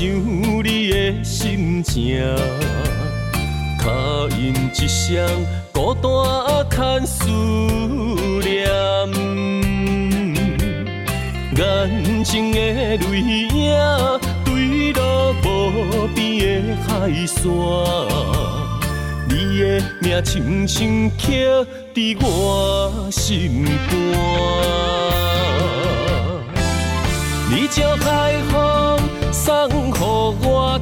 想你的心情，卡因一双孤单牵思念，眼睛的泪影坠落无边的海线，你的名轻轻刻在我心肝，你叫海风。送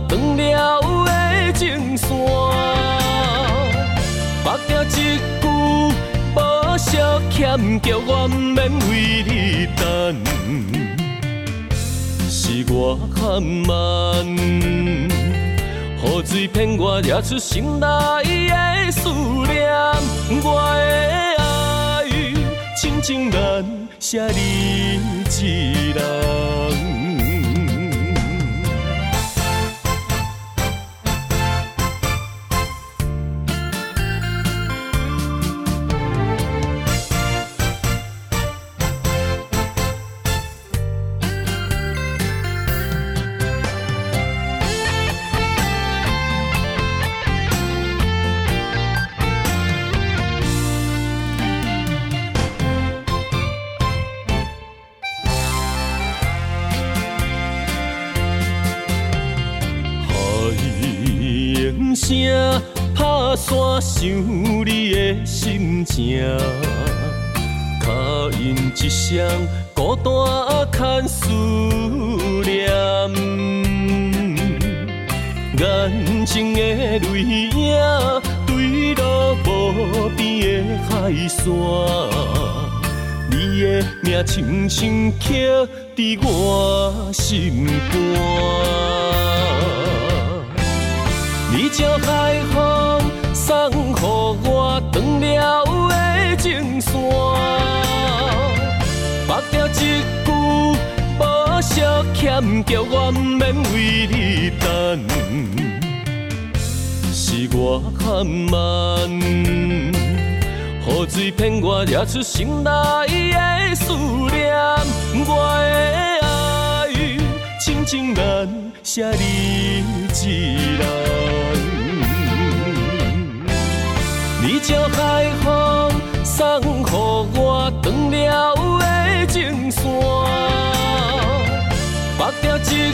断了的情线，目掉一句无少欠，叫我不免为你等。是我含慢，雨水骗我惹出心内的思念。我的爱，深情难舍你一人。想你的心情，卡因一双孤单牵思念，眼睛的泪影坠落无边的海山，你的名轻轻刻在我心肝，你叫海风。送予我断了的情线，目掉一句无少欠，叫我不免为你等。是我含慢，雨水骗我惹出心内的思念。我的爱，深情难舍你一人。你叫海风送予我断了的情线，目掉一句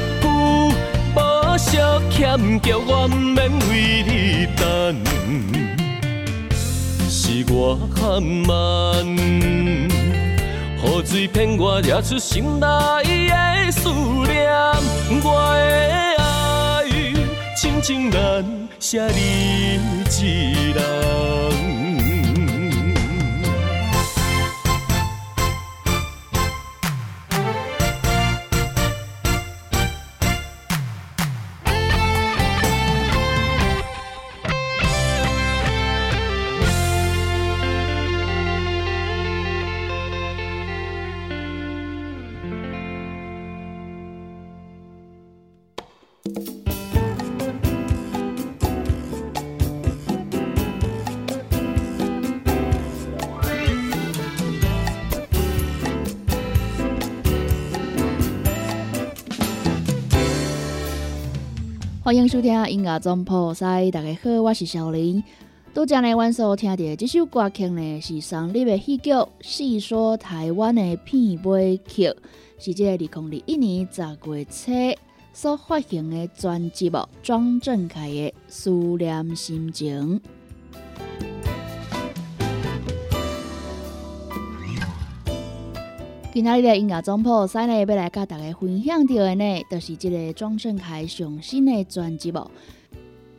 无少欠，叫我不免为你等。是我含慢，雨水骗我惹出心内的思念。我的，亲情难舍你一人。迎收听音乐总铺塞，大家好，我是小林。拄则呢，阮所听到这首歌曲呢，是上日的戏剧《细说台湾的片尾曲》，是这个二零二一年十月初所发行的专辑哦，庄正凯的《思念心情》。今仔日的音乐总铺，三呢要来甲大家分享到的呢，就是这个庄胜凯上新的专辑哦。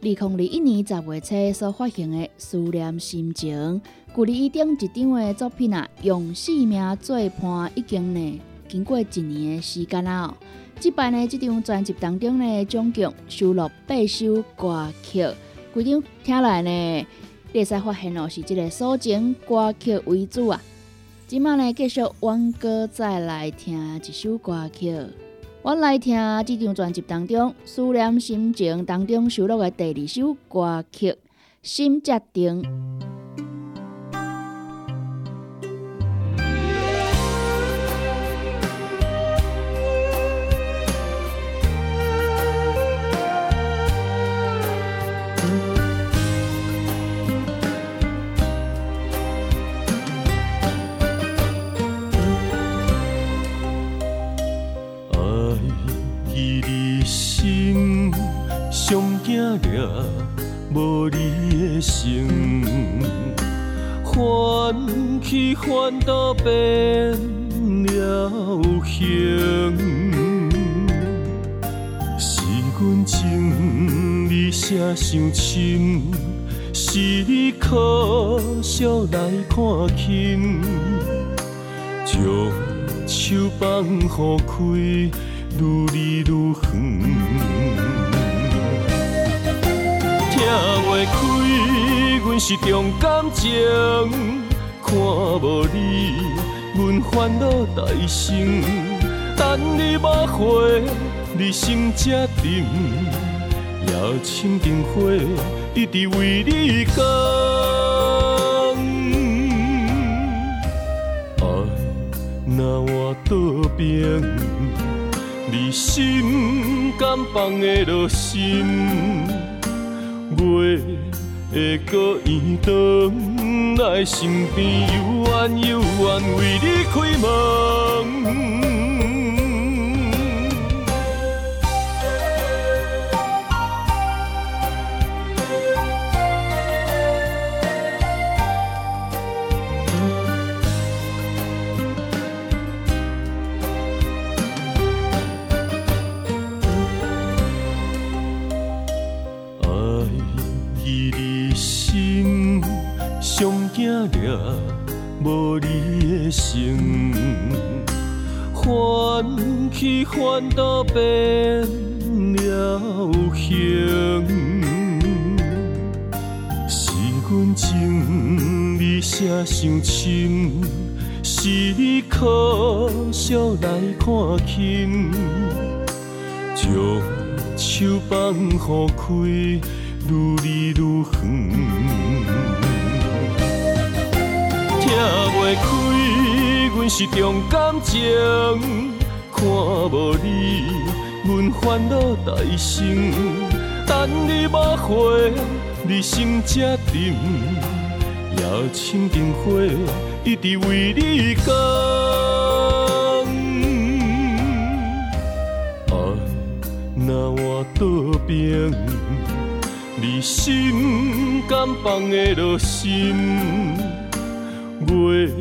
二零二一年十月初所发行的《思念心情》，距离伊顶一张的作品啊，用性命做伴，已经呢经过一年的时间啦。即摆呢，这张专辑当中呢，总共收录八首歌曲，规张听来呢，你会使发现哦，是这个抒情歌曲为主啊。今麦呢，继续汪哥再来听一首歌曲。我来听这张专辑当中《思念心情》当中收录的第二首歌曲《心结定》。无你的心，欢喜欢都变了形。是阮情你写伤深，是你可惜来看轻，将手放乎开，愈离愈远。袂开，阮是重感情，看无你，阮烦恼大生。等你无回，你心才定，也千灯火，一直为你讲。爱若我倒边，你心敢放得落心？月会搁圆转来身边，犹原犹原为你开门。无你的心，欢喜欢都变了形。是阮情你写伤深，是你可惜来看轻，将手放乎开，愈离愈远。袂开，阮是重感情，看无你，阮烦恼大生。等你无回，你心才定，也千灯火，一直为你讲。爱若我倒边，你心敢放得落心？月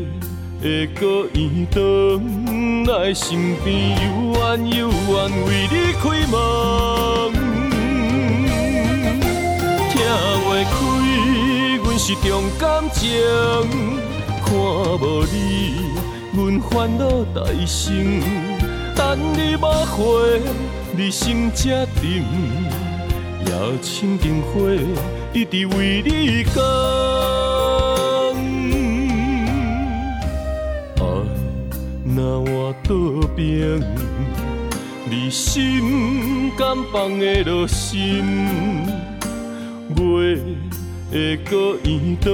会搁圆转来身边，悠远悠远为你开门。听袂开，阮是重感情，看无你，阮烦恼大生。等你无回，你心才定，也千灯火，一直为你讲。倒边，你心甘放下落心？月会搁圆转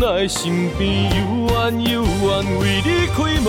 来身边，悠远悠远为你开门。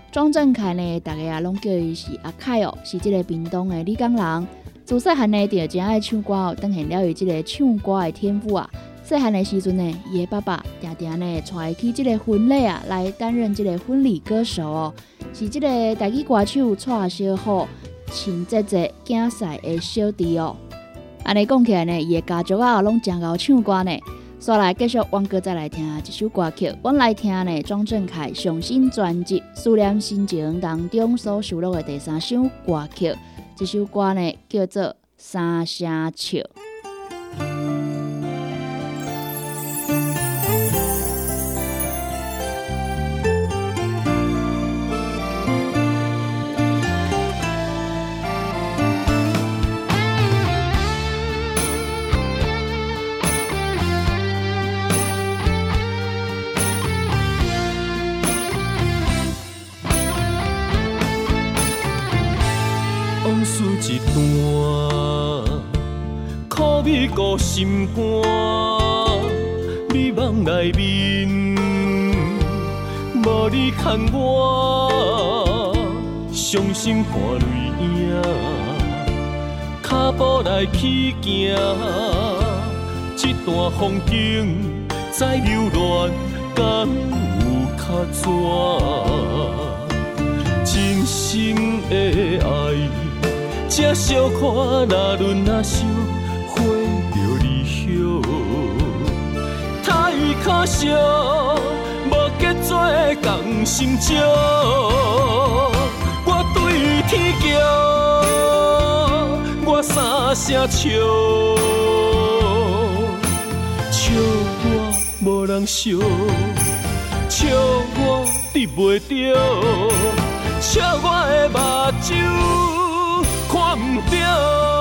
庄正凯呢，大家也拢叫伊是阿凯哦，是即个屏东的李江人。自细汉呢，就真爱唱歌哦，展现了伊即个唱歌的天赋啊。细汉的时阵呢，伊的爸爸常常呢带伊去即个婚礼啊，来担任即个婚礼歌手哦，是即个台语歌手蔡小虎亲姐姐囝婿的小弟哦。安尼讲起来呢，伊的家族啊，拢真够唱歌呢。再来继续，王哥再来听一首歌曲。我来听呢，庄正凯上新专辑《思念心情》当中所收录的第三首歌曲。这首歌呢，叫做《三声笑》。苦味搁心肝，美梦内面无你牵我，伤心看泪影，脚步来去行，这段风景再留恋，敢有较怎？真心的爱。这小看那轮那烧，可惜，无结做同心照。我对天叫，我三声笑，笑我无人笑，笑我得袂着，笑我的目睭。看不着。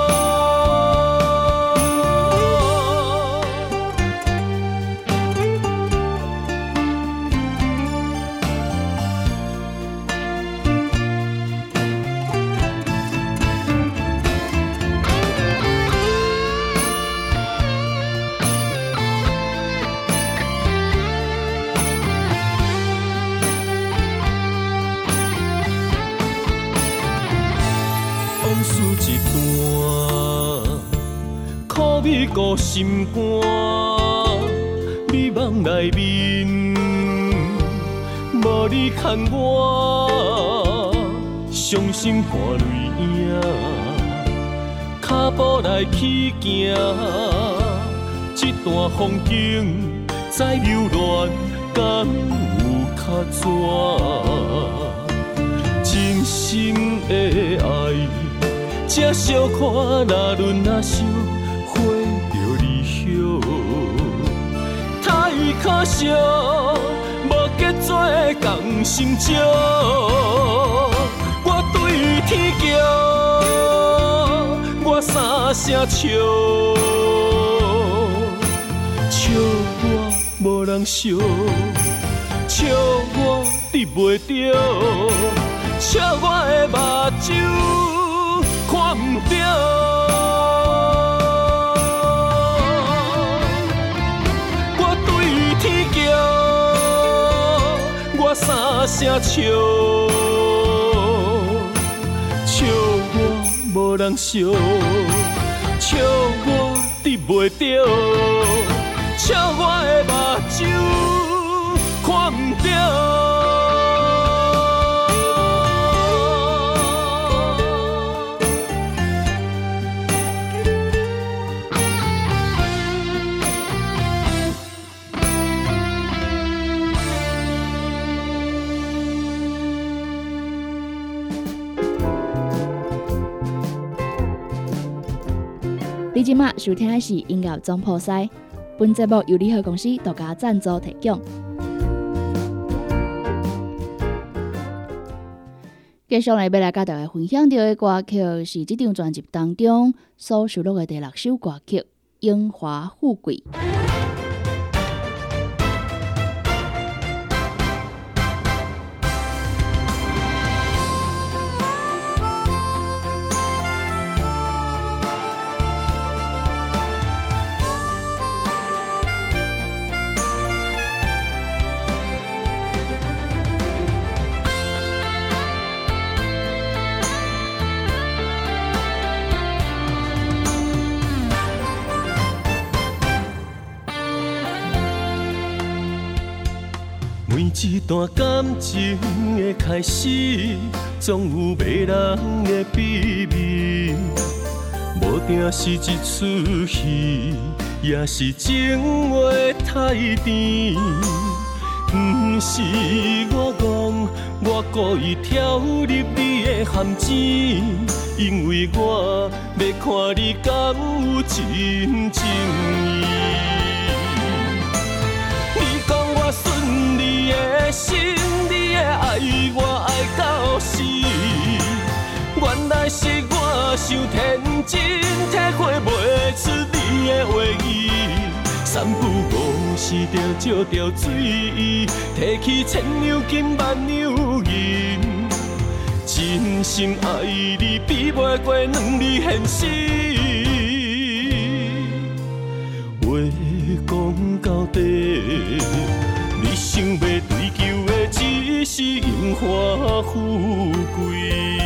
顾心肝，美梦内面无你牵我，伤心伴泪影，脚步来去行，这段风景再留恋，敢有较怎？真心的爱，才小看那轮那烧。可惜，无结做同心照。我对天叫，我三声笑，笑我无人笑，笑我得袂着，笑我的目睭看不着。声笑，笑我无人笑，笑我得袂着，笑我的目睭看不着。今麦收听的是音乐总破塞，本节目由联合公司独家赞助提供。接下来要来跟大家分享到的歌曲是这张专辑当中所收录的第六首歌曲《英华富贵》。段感情的开始，总有迷人的秘密。无定是一出戏，也是情话太甜。不是我戆，我故意跳入你的陷阱，因为我要看你敢有真情意。的心，你的爱我爱到死。原来是我想天真，体会袂出你的话语。三不五时就借着水，提起千两金万两银。真心爱你，比袂过两字现实。话讲到底，你想要追求的，只。是荣华富贵。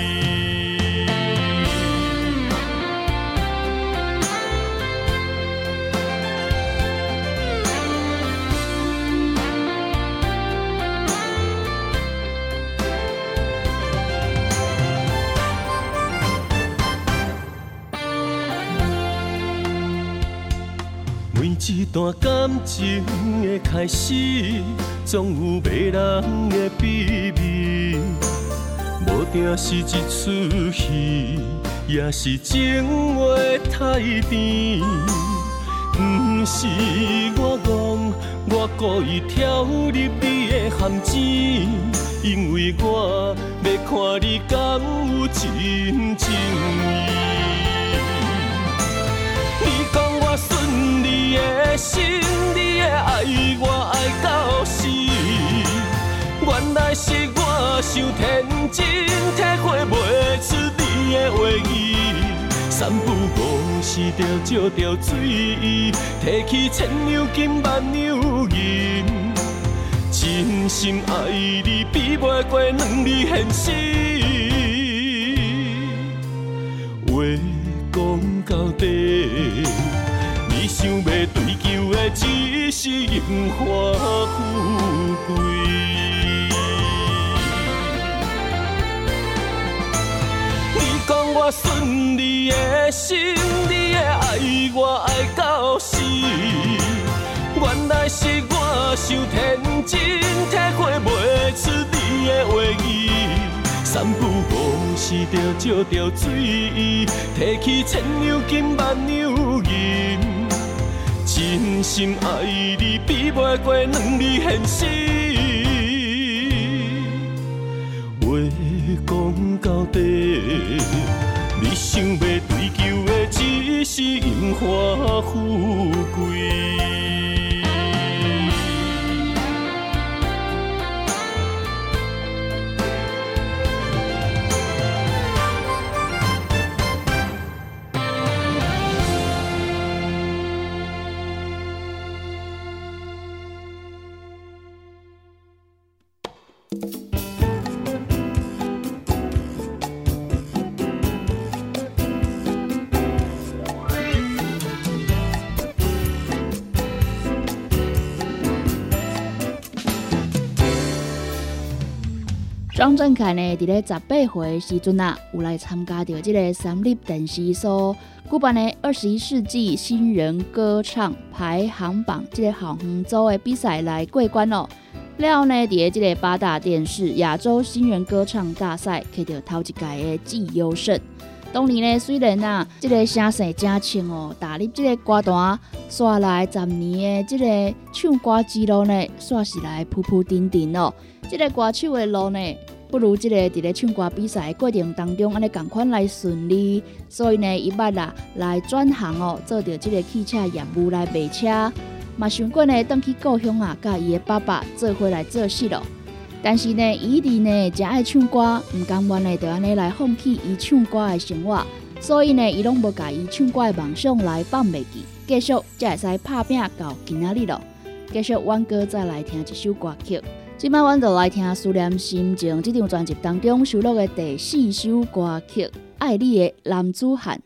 一段感情的开始，总有迷人的秘密。无定是一出戏，也是情话太甜。不是我戆，我故意跳入你的陷阱，因为我要看你敢有真情意。的心，你的爱我爱到死。原来是我想天真，体会袂出你的话语。三不五时就借着水，提起千两金万两银。真心爱你，比袂过两字现实。话讲到底。想要追求的只是荣华富贵。你讲我顺你的心，你的爱我爱到死。原来是我想天真，体会袂出你的话语。三不五时就借着醉意，提起千两金万两银。真心爱你，比袂过两字现实。话讲到底，你想要追求的只是荣华富贵。庄振凯呢，伫咧十八岁时阵啊，有来参加着即个三立电视所举办的二十一世纪新人歌唱排行榜即个项目组的比赛来过关哦。了后呢，伫咧即个八大电视亚洲新人歌唱大赛，摕到头一届的季优胜。当年呢，虽然啊，这个声势真清哦，踏入这个歌坛，刷来十年的这个唱歌之路呢，算是来铺铺顶顶哦。这个歌手的路呢。不如这个伫咧唱歌比赛过程当中，安尼共款来顺利，所以呢，伊捌啊来转行哦，做着这个汽车业务来卖车，嘛想过呢，转去故乡啊，甲伊的爸爸做伙来做事咯。但是呢，伊弟呢真爱唱歌，毋甘愿呢，就安尼来放弃伊唱歌的生活，所以呢，伊拢无甲伊唱歌的梦想来放袂记，继续才会使拍拼到今仔日咯。继续，阮哥再来听一首歌曲。今摆阮就来听《思念心情》这张专辑当中收录的第四首歌曲《爱你的男子汉》。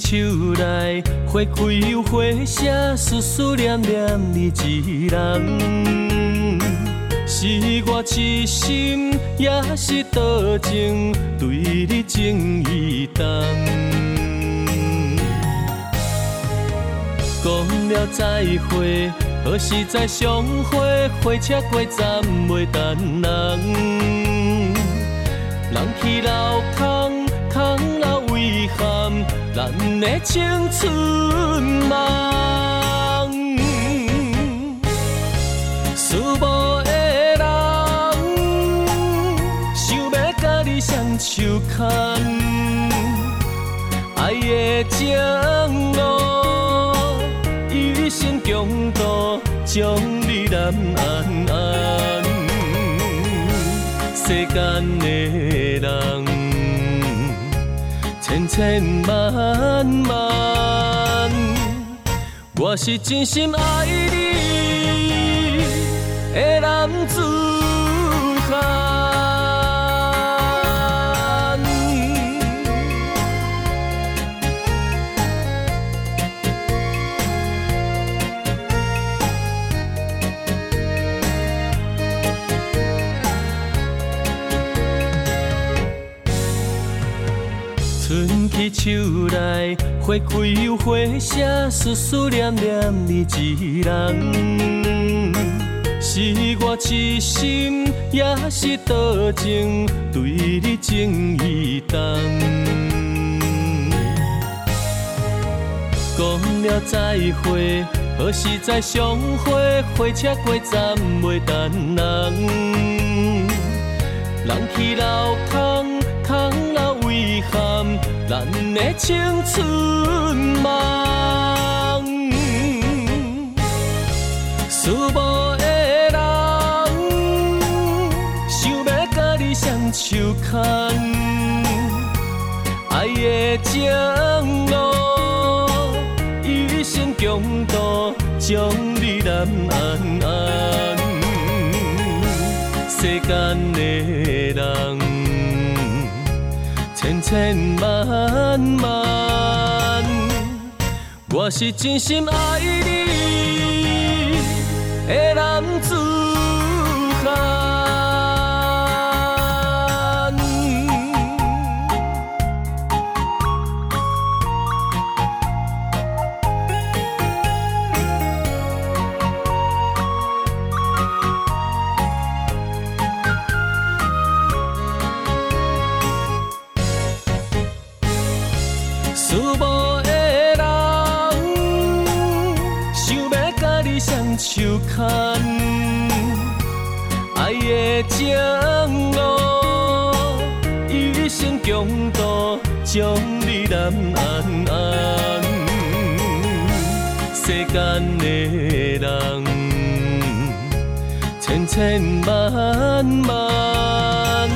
手内花开又花谢，思思念念你一人。是我痴心，也是多情，对你情意重。讲了再会，何时再相会？火车过站袂等人，人去楼空，空。咱的青春梦，思慕的人，想要甲你双手牵，爱的情路，一生共度，将你难安安，世间的人。千千万万，我是真心爱你的男子。手内花开又花谢，思思念念你一人。是我痴心，也是多情，对你情意重。讲了再会，何时再相会？火车过站袂等人，人去楼空，咱的青春梦，思慕的人，想要甲你双手牵，爱的情路，一生共度，将你难安安，世间的人。千千万万，我是真心爱你。情路，一生共度，将你难安安。世间的人，千千万万，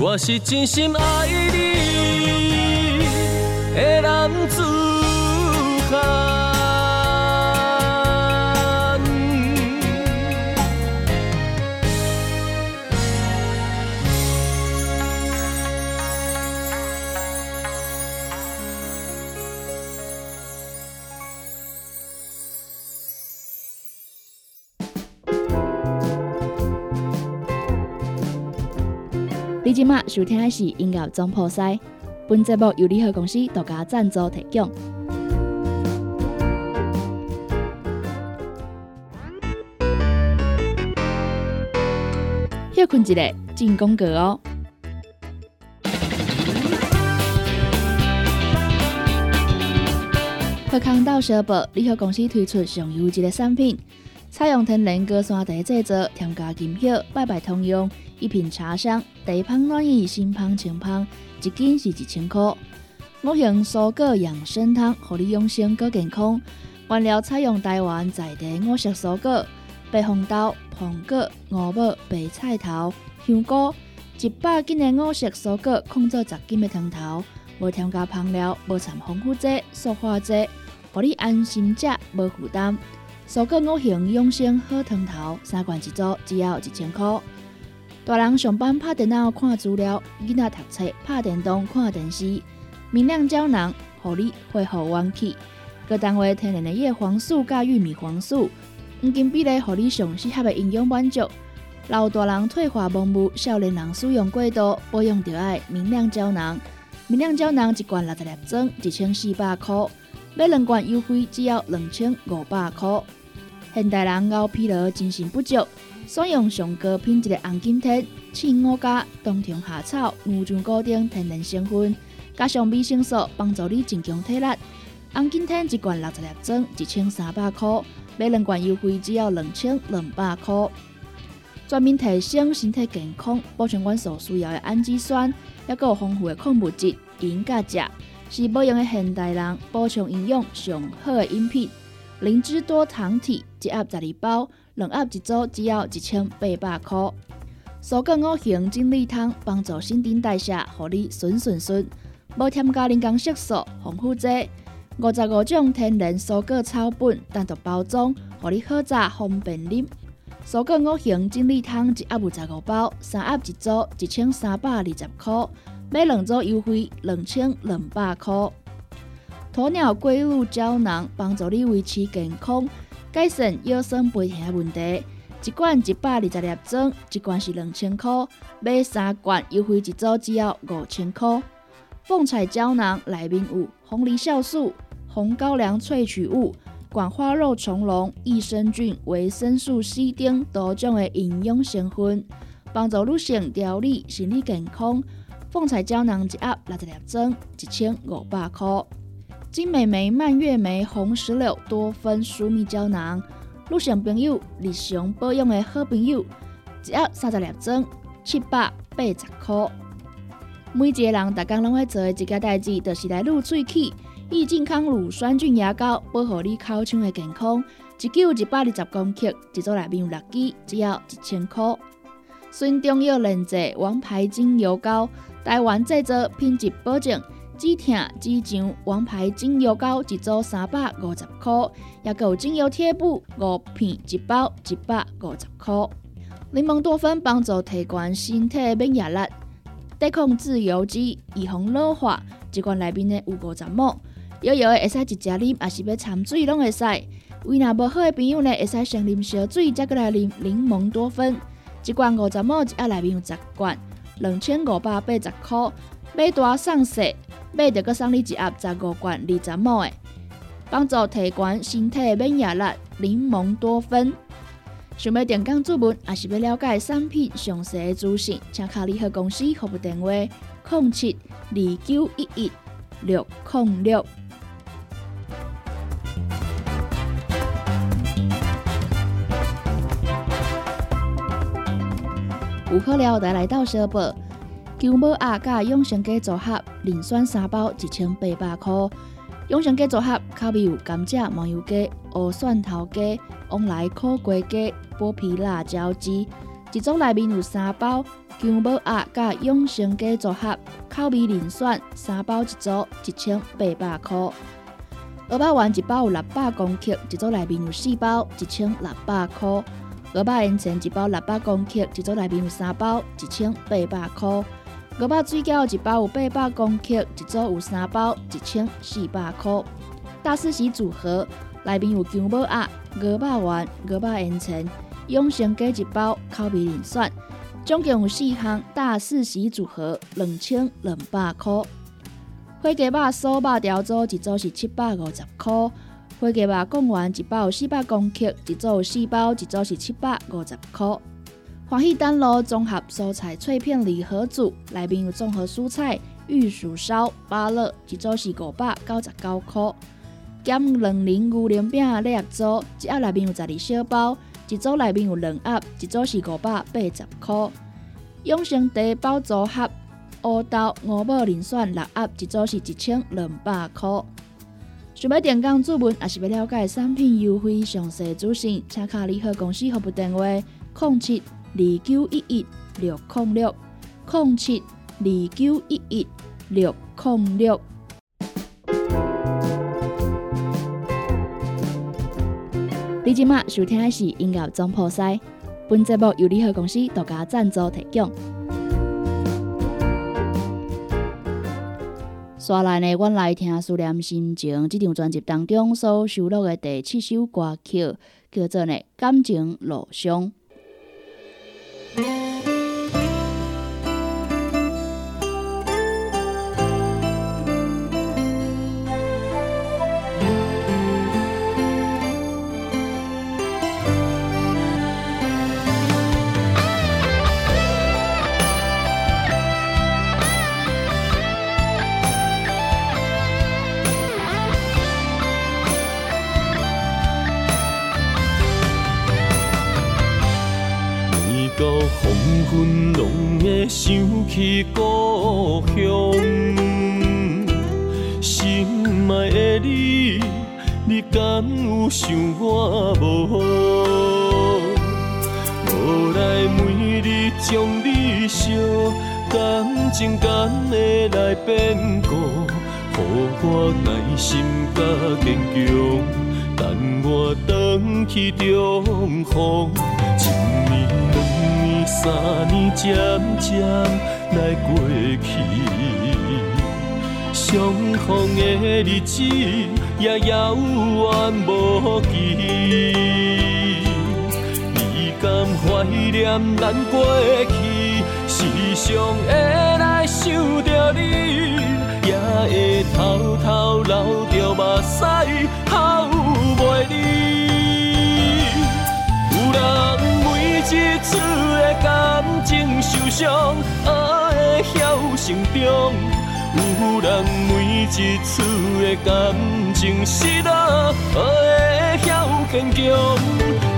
我是真心爱你的男子你今麦收听的是音乐总破塞，本本节目由联合公司独家赞助提供。休困一下，进广告哦。贺康到社保联合公司推出上优质的产品，采用天然高山茶制作，添加金叶，拜拜通用。一瓶茶香，茶香暖意，新香清香，一斤是一千块。五行蔬果养生汤，让你养生更健康。原料采用台湾在地五色蔬果：白红豆、苹果、五宝、白菜头、香菇。一百斤的五色蔬果，控制十斤的汤头，无添加香料，无掺防腐剂、塑化剂。让你安心食，无负担。蔬果五行养生好汤头，三罐一组，只要一千块。大人上班拍电脑看资料，囡仔读册拍电动看电视。明亮胶囊，互你恢复元气。各单位天然的叶黄素加玉米黄素，黄金比例，互你上适合的营养满足。老大人退化盲目，少年人使用过度，保养就爱明亮胶囊。明亮胶囊一罐六十粒装，一千四百块。买两罐优惠，只要两千五百块。现代人熬疲劳、精神不足，选用上高品质的红景天、青五加、冬虫夏草、牛樟果等天然成分，加上维生素，帮助你增强体力。红景天一罐六十粒装，一千三百块。买两罐优惠，只要两千两百块。全面提升身体健康，补充阮所需要的氨基酸，还有丰富的矿物质，应甲食。是保养的现代人补充营养上好的饮品。灵芝多糖体一盒十二包，两盒一组，只要一千八百块。蔬果五行精力汤帮助新陈代谢，让你顺顺顺。无添加人工色素、防腐剂，五十五种天然蔬果草本单独包装，让你好炸方便啉。蔬果五行精力汤一盒有十五包，三盒一组，一千三百二十块。买两组优惠两千两百块。鸵鸟龟乳胶囊帮助你维持健康，改善腰酸背痛的问题。一罐一百二十粒装，一罐是两千块。买三罐优惠一组只要五千块。凤彩胶囊内面有红梨酵素、红高粱萃取物、管花肉虫龙、益生菌、维生素 C 等多种的营养成分，帮助女性调理心理健康。凤彩胶囊一盒六十粒装，一千五百块。金美眉、蔓越莓、红石榴多酚舒密胶囊，女性朋友日常保养的好朋友，只要三十粒装，七百八十块。每一个人，大家拢会做的一件代志，就是来露喙齿。益健康乳酸菌牙膏，保护你口腔的健康。一支有一百二十公克，一组内面有六支，只要一千块。孙中药炼制王牌精油膏。台湾制作，品质保证，止痛止痒。王牌精油膏一组三百五十块，也有精油贴布五片一包，一百五十块。柠檬多酚帮助提高身体免疫力，抵抗自由基，预防老化。一罐内面呢有五十沫，摇摇的会使直接啉，也是要掺水拢会使。胃若无好的朋友呢，会使先啉烧水，再过来啉柠檬多酚。一罐五十沫，一盒内面有十罐。两千五百八十块，买大送小，买着阁送你一盒十五罐二十毛的，帮助提悬身体免疫力。柠檬多酚，想要点讲注文，还是要了解产品详细的资讯，请卡联合公司服务电话：零七二九一一六零六。有可了，再来到小宝。姜母鸭甲永生鸡组合，磷酸三包一千八百块。养生鸡组合口味有甘蔗、麻油鸡、乌蒜头鸡、往来苦瓜鸡、剥皮辣椒鸡。一组内面有三包姜母鸭甲永生鸡组合，口味磷酸三包一组一千八百块。鹅肉丸一包有六百公克，一组内面有四包一千六百块。鹅巴盐泉一包六百公克，一组内面有三包，一千八百块。鹅巴水饺一包有八百公克，一组有三包，一千四百块。大四喜组合内面有姜母鸭、鹅巴丸、鹅巴盐泉、永生鸡一包，口味另算，总共有四项大四喜组合，两千两百块。火鸡肉酥肉条组一组是七百五十块，火鸡肉贡丸一包有四百公克，一组有四包，一组是七百五十块。欢喜丹炉综合蔬菜脆片礼盒组，内面有综合蔬菜、玉薯烧、芭乐，一组是五百九十九块。减两零牛奶饼礼盒组，一盒内面有十二小包，一组内面有两盒，一组是五百八十块。永生茶包组合，乌豆、五宝人选六盒，一组是一千两百块。想要点工注文，也是要了解产品优惠详细资讯，请卡联合公司服务电话：零七。二九一一六零六零七二九一一六零六。你今麦收听的是音乐总破塞，本节目由联合公司独家赞助提供。刷来呢，阮来听思念心情这张专辑当中所收录的第七首歌曲，叫做呢感情路上。去故乡，心爱的你，你敢有想我无？无来每日将你想，感情敢会来变故？予我耐心甲坚强，等我返去重逢。一年两年三年渐渐来过去，相逢的日子也遥远无期。你敢怀念咱过去，时常会来想着你，也会偷偷流着目屎，哭袂离。有人。一次的感情受伤，晓心中。有人每一次的感情失落，会晓坚强。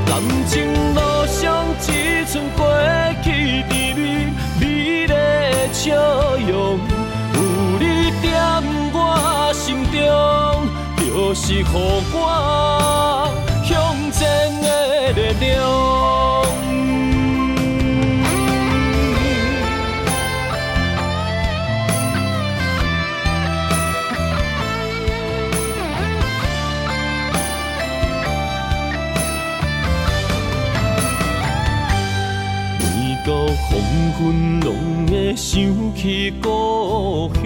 感情路上只剩过去甜蜜，美丽的笑容。有你在我心中，就是予我向前的力量。昏拢会想起故乡，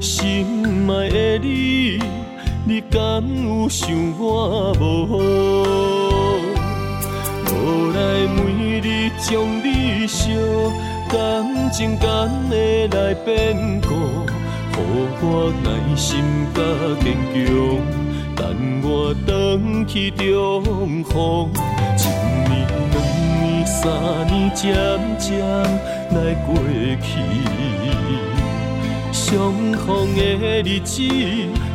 心爱的你，你敢有想我无？无来每日将你惜，感情敢会来变故？予我耐心甲坚强，等我返去重逢。三年渐渐来过去，相逢的日子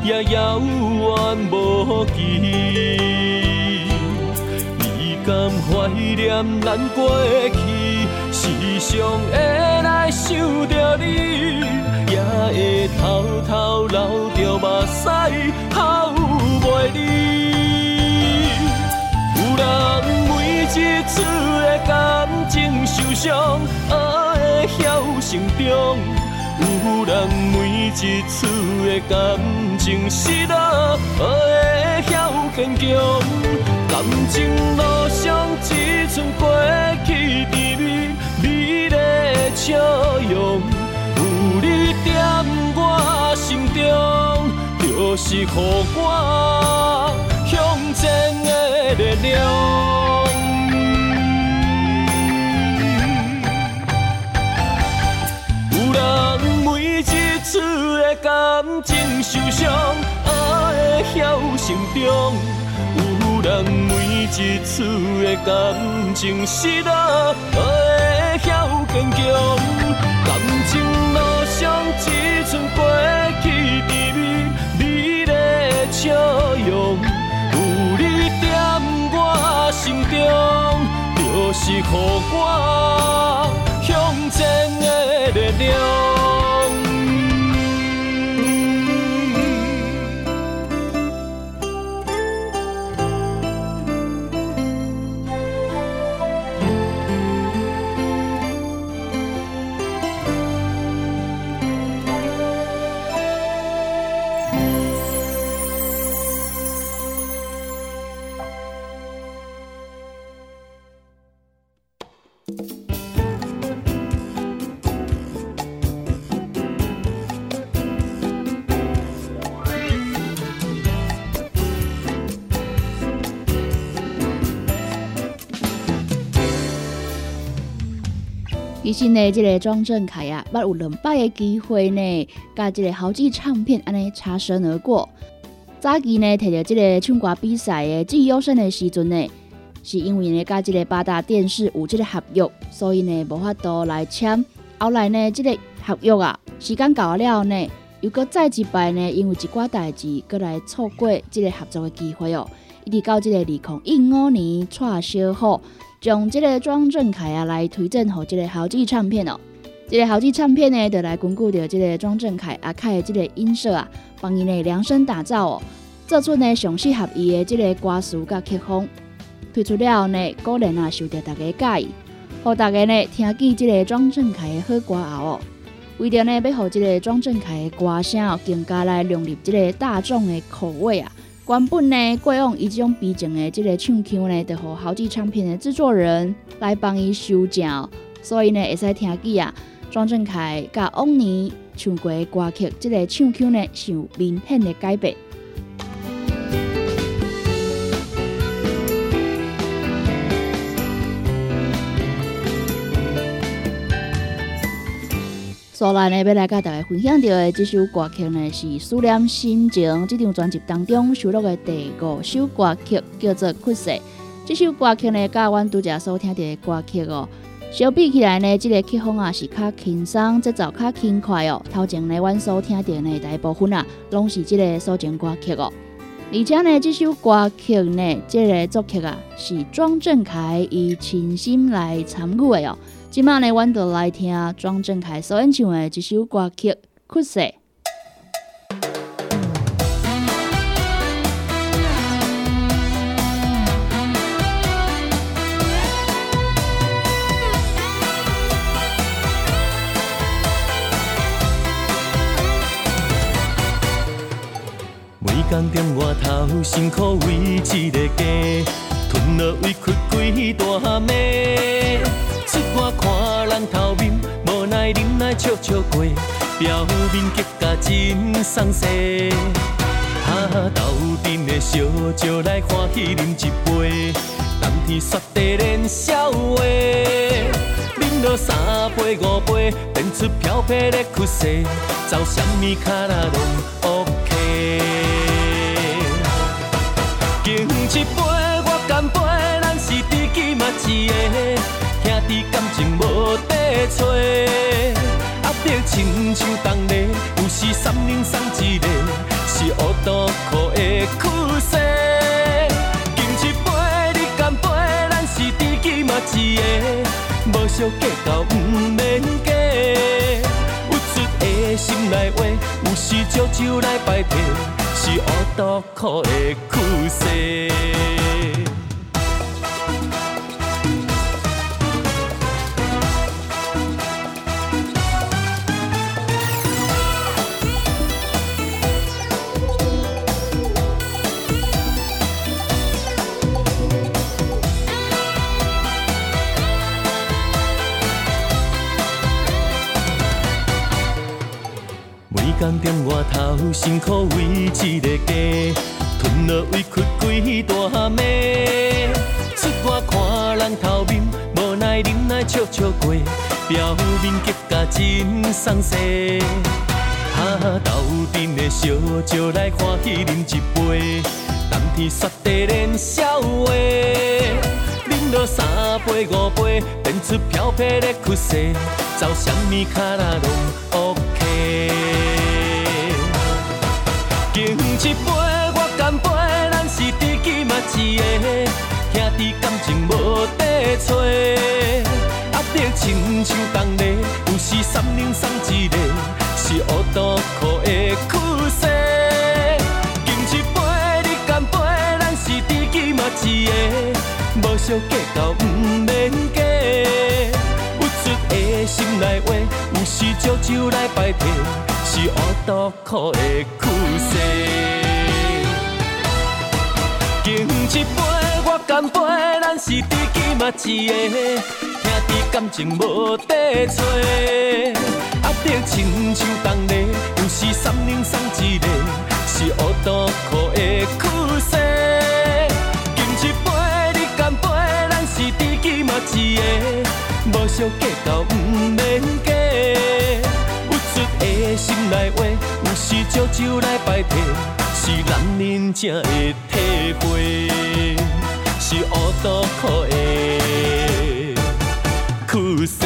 也遥远无期。你敢怀念咱过去，时常会来想着你，也会偷偷流着目屎，哭袂离。有人。一次的感情受伤，爱会晓成长。有人每一次的感情失落，会晓坚强。感情路上只剩过去甜蜜美丽的笑容。有你在我心中，就是予我向前的力量。人每一次的感情受伤，也会晓成长。有人每一次的感情失落，也会晓坚强。感情路上只剩过去的你，你的笑容，有你点我心中，就是予我。向前的力量。其实呢，这个庄正凯啊，捌有两摆的机会呢，甲这个豪记唱片安尼擦身而过。早期呢，摕到这个唱歌比赛的最优胜的时阵呢，是因为呢，甲这个八大电视有这个合约，所以呢，无法度来签。后来呢，这个合约啊，时间到了呢，又搁再一摆呢，因为一寡代志，搁来错过这个合作的机会哦。一直到这个二零一五年串小好。将这个庄正凯啊来推荐给这个豪记唱片哦，这个豪记唱片呢，就来巩固着这个庄正凯啊开的这个音色啊，帮伊呢量身打造哦，做出呢上适合伊的这个歌词甲曲风，推出了后呢，果然啊受到大家介意，互大家呢听见这个庄正凯的好歌后哦，为着呢要互这个庄正凯的歌声更加来融入这个大众的口味啊。原本呢，过往以这种逼真的这个唱腔呢，就和好几唱片的制作人来帮伊修正，所以呢，会使听见啊，庄正凯甲往年唱过的歌曲，这个唱腔呢，是有明显的改变。所来呢，要来甲大家分享到的这首歌曲呢，是《思念心情》这张专辑当中收录的第五首歌曲，叫做《哭涩》。这首歌曲呢，甲阮拄则所听到的歌曲哦，相比起来呢，这个曲风啊是较轻松，节奏较轻快哦。头前呢，阮所听到的大部分啊，拢是这个抒情歌曲哦。而且呢，这首歌曲呢，这个作曲啊，是庄正凯以亲心来参与的哦。今晚呢，阮就来听庄正凯所演唱的这首歌曲《哭涩》。每工点外头辛苦为一个家，吞了委屈几大暝。笑过，表面结甲真爽势。哈斗阵的烧酒来欢喜饮一杯，蓝天雪地连笑话。饮了三杯五杯，变出飘飘的曲色，走什么卡拉拢 OK。敬一杯，我干杯，咱是知己嘛一个。兄弟感情无底找，压得亲像冻嘞，有时三人送一个，是乌多苦的苦涩。敬一杯，你干杯，咱是知己嘛一个，无相计较不免假。有出的心内话，有时借酒来摆平，是乌多苦的苦涩。辛苦为一个家，吞落委屈几大暝。出外看人头面，无奈忍耐笑笑过，表面结甲真爽势。哈斗阵的烧酒来欢喜饮一杯，冬天雪地连笑话。饮落三杯五杯，变出飘飘的曲势，走什么卡拉拢一杯，我干杯，咱是知己嘛一个，兄弟感情无底找。得亲像同个，有时三两送一个，是乌多苦的苦涩。敬一杯，你干杯，咱是知己嘛一个，无相计较不免假。有出的心内话，有时借酒来摆替，是乌多苦的苦涩。敬一杯，我干杯，咱是知己嘛一个。兄弟感情无底找，压力亲像同个，有时三两送一个，是乌多苦的苦涩。敬一杯，你干杯，咱是知己嘛一个，无相计较不免假。的心内话，有时借酒来摆脱，是男人才会体会，是乌多苦的。苦涩。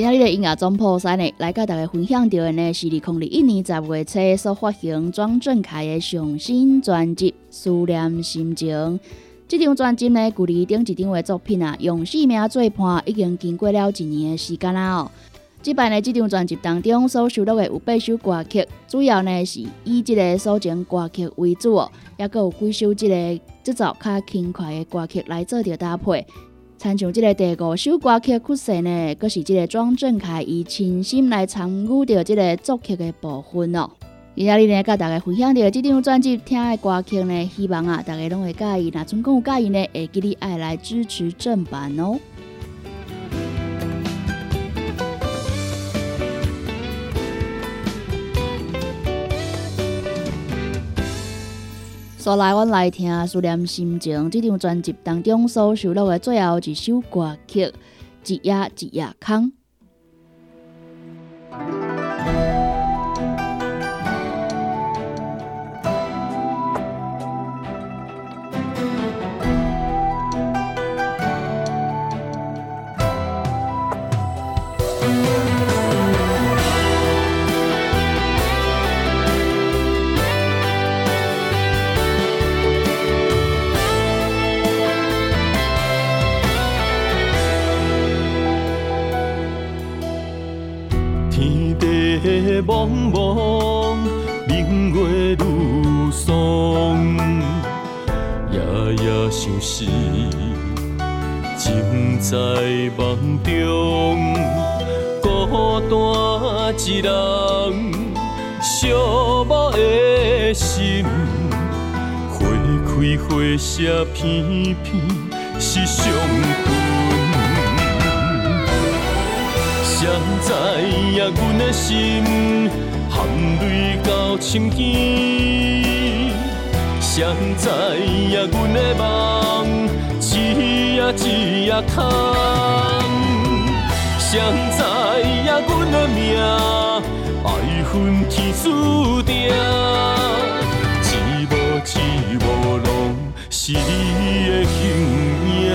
今日的音乐总破三呢，来甲大家分享到的呢是二零二一年十月初所发行庄正凯的上新专辑《思念心情》。这张专辑呢，距离顶一张的作品啊，用生命做伴，已经经过了一年的时间啦哦。这摆呢，这张专辑当中所收录的有八首歌曲，主要呢是以这个抒情歌曲为主哦，也有几首这个节奏较轻快的歌曲来做着搭配。参像这个第五首歌曲曲线呢，阁是这个庄正凯以亲身来参与着这个作曲的部分哦。今仔日呢，甲大家分享着这张专辑听的歌曲呢，希望啊，大家拢会介意。那总共有介意呢，会记你爱来支持正版哦。所来，阮来听《思念心情》这张专辑当中所收录的最后一首歌曲《一夜一夜空》。茫茫，明月如霜，夜夜相思，情在梦中。孤单一人，寂寞的心，花开花谢，片片是伤痕。谁知影阮的心含泪到深更？谁知影阮的梦一夜一夜空？谁知影阮的命爱恨天注定？一无一无拢是你的形影。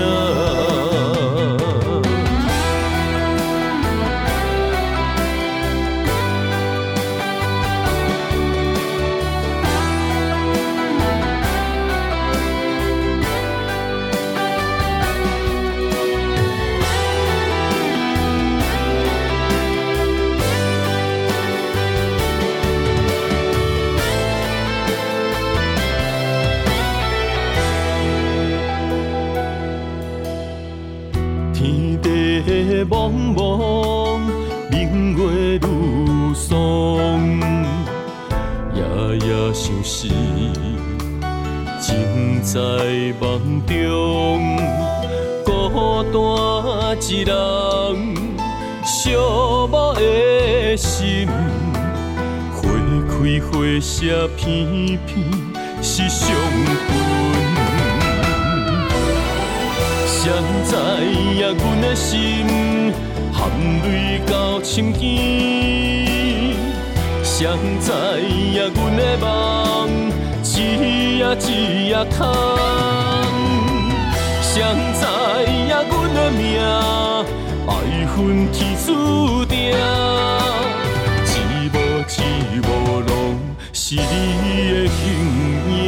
中，孤单一人，寂寞的心，花开花谢片片是伤痕。谁知影阮的心含泪到深更？谁知影阮的梦一夜一夜空？谁知影阮的命爱恨天注定？一幕一幕拢是你的形影。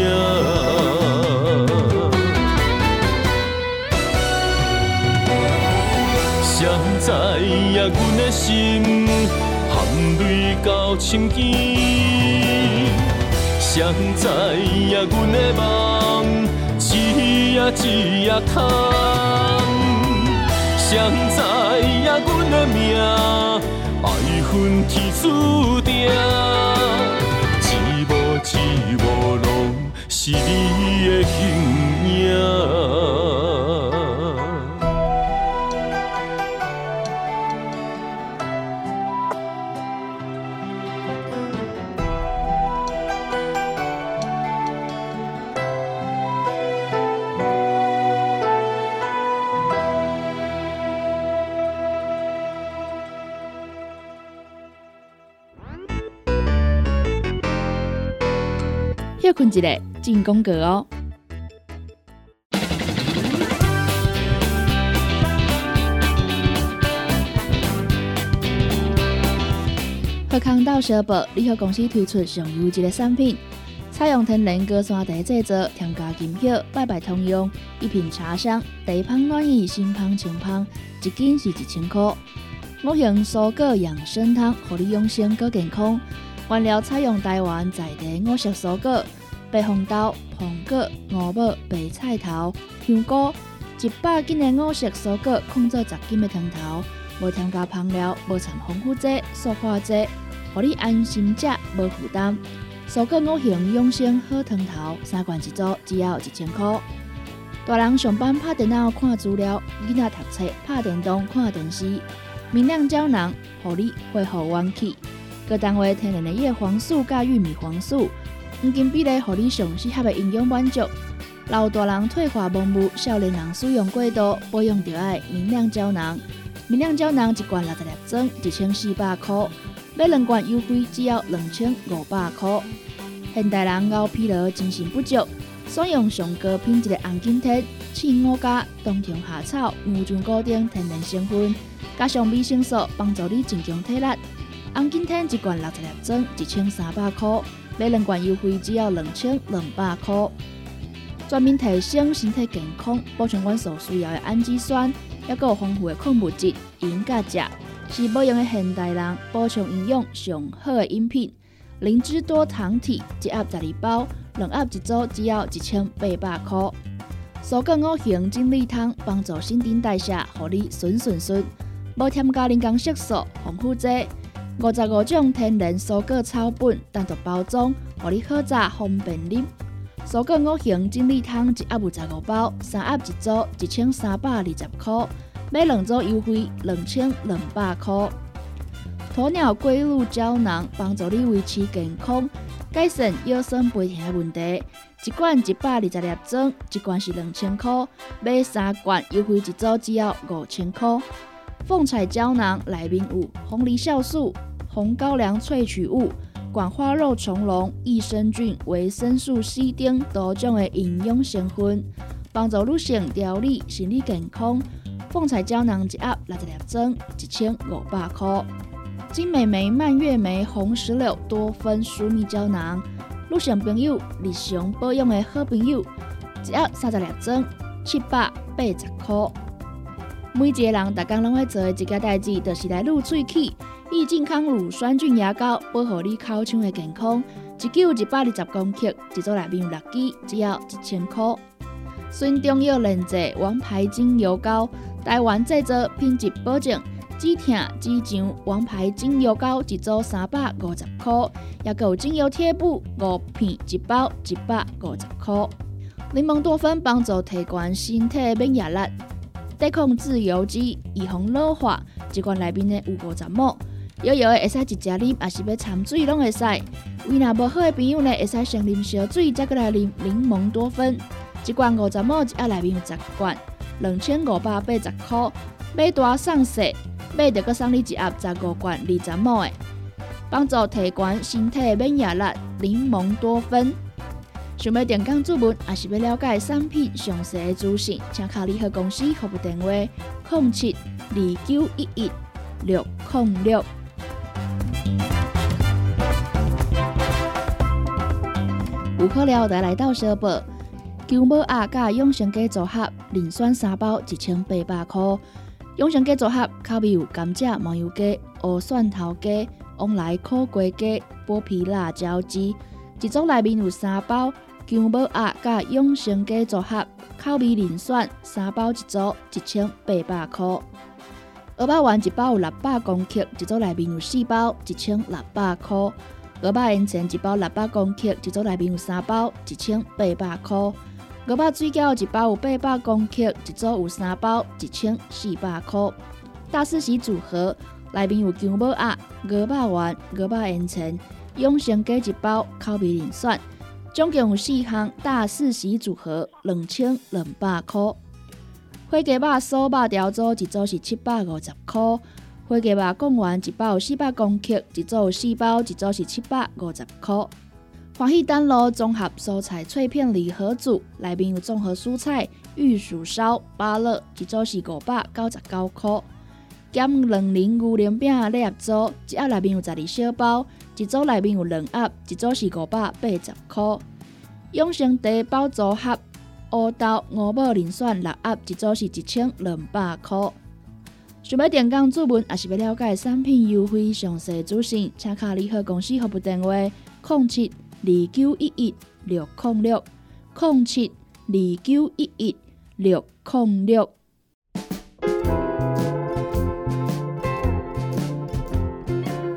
谁知影阮的心含泪到深更，谁知影阮的梦一夜一夜空？谁知呀阮的命爱恨天注定？一无一无拢是你的形影。困一个进攻格哦。贺康道小宝联合公司推出上优质的产品，采用天然高山茶制作，添加金票，拜拜通用，一品茶香，地香暖意，心芳清芳，一斤是一千块。五型蔬果养生汤，让你养生更健康。原料采用台湾在地五色蔬果。白红豆、苹果、五宝、白菜头、香菇，一百斤的五色蔬果，控制十斤的汤头，无添加香料，无掺防腐剂、塑化剂，让你安心食，无负担。蔬果五行养生好汤头，三罐一组，只要一千块。大人上班拍电脑看资料，囡仔读册拍电动看电视，明亮胶囊，让你恢复元气。各单位天然的叶黄素加玉米黄素。黄金比例，互你上适合的营养满足。老大人退化盲目，少年人使用过度，保养就要明亮胶囊。明亮胶囊一罐六十粒装，一千四百块；买两罐优惠，只要两千五百块。现代人熬疲劳、精神不足，选用上高品质的红景天、青五加、冬虫夏草、牛樟果等天然成分，加上维生素，帮助你增强体力。红景天一罐六十粒装，一千三百块。买两罐优惠只要两千两百块，全面提升身体健康、补充阮所需要的氨基酸，还有丰富的矿物质、银、钾、钾，是保养的现代人补充营养上好的饮品。灵芝多糖体一盒十二包，两盒一组只要一千八百块。蔬果五行精力汤帮助新陈代谢，让你顺顺顺，无添加人工色素、防腐剂。五十五种天然蔬果草本单独包装，让你好榨方便饮。蔬果五行精力汤一盒有十五包，三盒一组，一千三百二十块。买两组优惠两千两百块。鸵鸟龟鹿胶囊帮助你维持健康，改善腰酸背痛的问题。一罐一百二十粒装，一罐是两千块。买三罐优惠一组只要五千块。凤彩胶囊内面有红梨酵素。红高粱萃取物、管花肉虫龙、益生菌、维生素 C 等多种的营养成分，帮助女性调理心理健康。凤彩胶囊一盒六十粒装，一千五百块。金美眉、蔓越莓、红石榴多酚舒密胶囊，女性朋友日常保养的好朋友，一盒三十粒装，七百八十块。每一个人逐工拢会做的一件代志，就是来入喙齿。益健康乳酸菌牙膏，保护你口腔的健康。一九一百二十公克，一组内面有六支，只要一千块。纯中药炼制王牌精油膏，台湾制作，品质保证。止疼止痒王牌精油膏一组三百五十块，也有精油贴布五片一包一百五十块。柠檬多酚帮助提高身体免疫力，抵抗自由基，预防老化。一罐内面呢有五十沫，摇摇的会使一只啉，也是要掺水拢会使。胃若无好的朋友呢，会使先啉烧水，再过来啉柠檬多酚。一罐五十沫，一盒内面有十罐，两千五百八十块，买大送小。买着个送你一盒十五罐二十亩的，帮助提悬身体免疫力。柠檬多酚。想要点讲注文，也是要了解产品详细的资讯，请卡联合公司服务电话：零七二九一一六零六。有可了的来到小宝，姜母鸭加养生鸡组合，磷酸三包一千八百块。养生鸡组合口味有甘蔗、麻油鸡、乌蒜头鸡、往来苦瓜鸡、剥皮辣椒鸡，一组内面有三包姜母鸭甲养生鸡组合，口味零酸，三包一组，一千八百块。二百丸一包有六百公克，一组内面有四包，一千六百块。鹅肉烟肠一包六百公克，一组内面有三包，一千八百块。鹅肉水饺一包有八百公克，一组有三包，一千四百块。大四喜组合内面有姜母鸭、鹅肉丸、鹅肉烟肠、永生鸡一包，口味零酸。总共有四项大四喜组合，两千两百块。花鸡肉酥肉条组一组是七百五十块。火鸡肉贡丸一包四百公克，一组有四包，一组是七百五十块。欢喜丹螺综合蔬菜脆片礼盒组，内面有综合蔬菜、玉薯烧、芭乐，一组是五百九十九块。减两零牛奶饼礼盒组，一盒内面有十二小包，一组内面有两盒，一组是五百八十块。永生茶包组合，乌豆、五宝磷酸六盒，一组是一千两百块。想要点讲注文，也是要了解产品优惠详细资讯，请卡联合公司服务电话：零七。二九一一六零六零七二九一一六零六。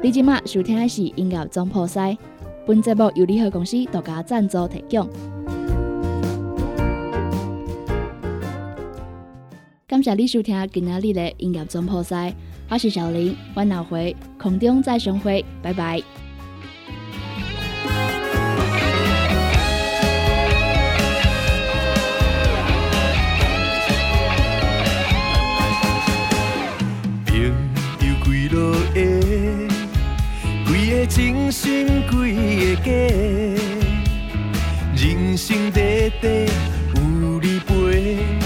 你今麦收听的是音乐总破塞，本节目由联合公司独家赞助提供。感谢你收听今仔日的音乐总破塞，我是小林，我下回空中再相会，拜拜。真心几个假，人生短短有你陪，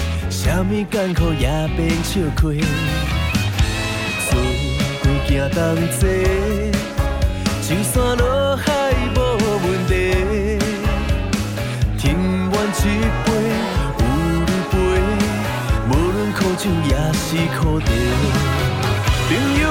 什么艰苦也变笑开，四季行同齐，就算落海无问题。天远一杯有你陪，无论苦酒也是苦茶。朋友，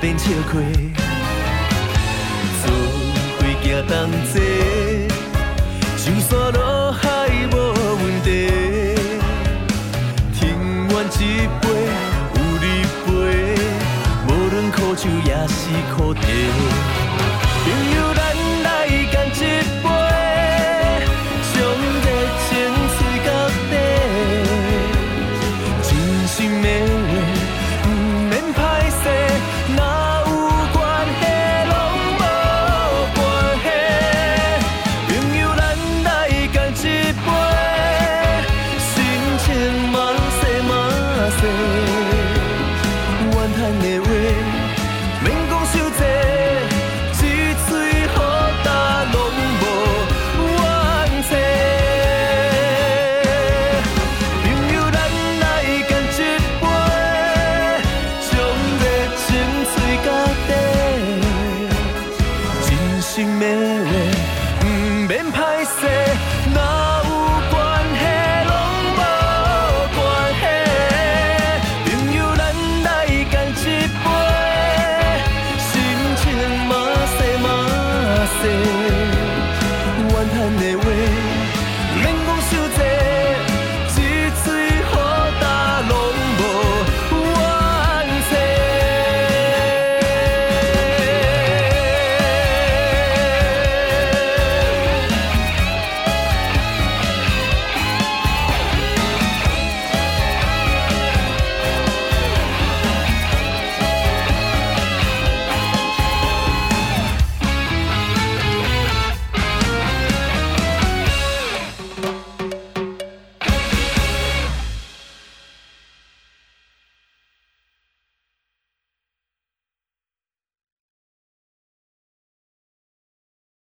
艰苦也变笑开，做几件同齐，就算落海无问题。听完一杯有你陪，无论苦酒也是苦茶。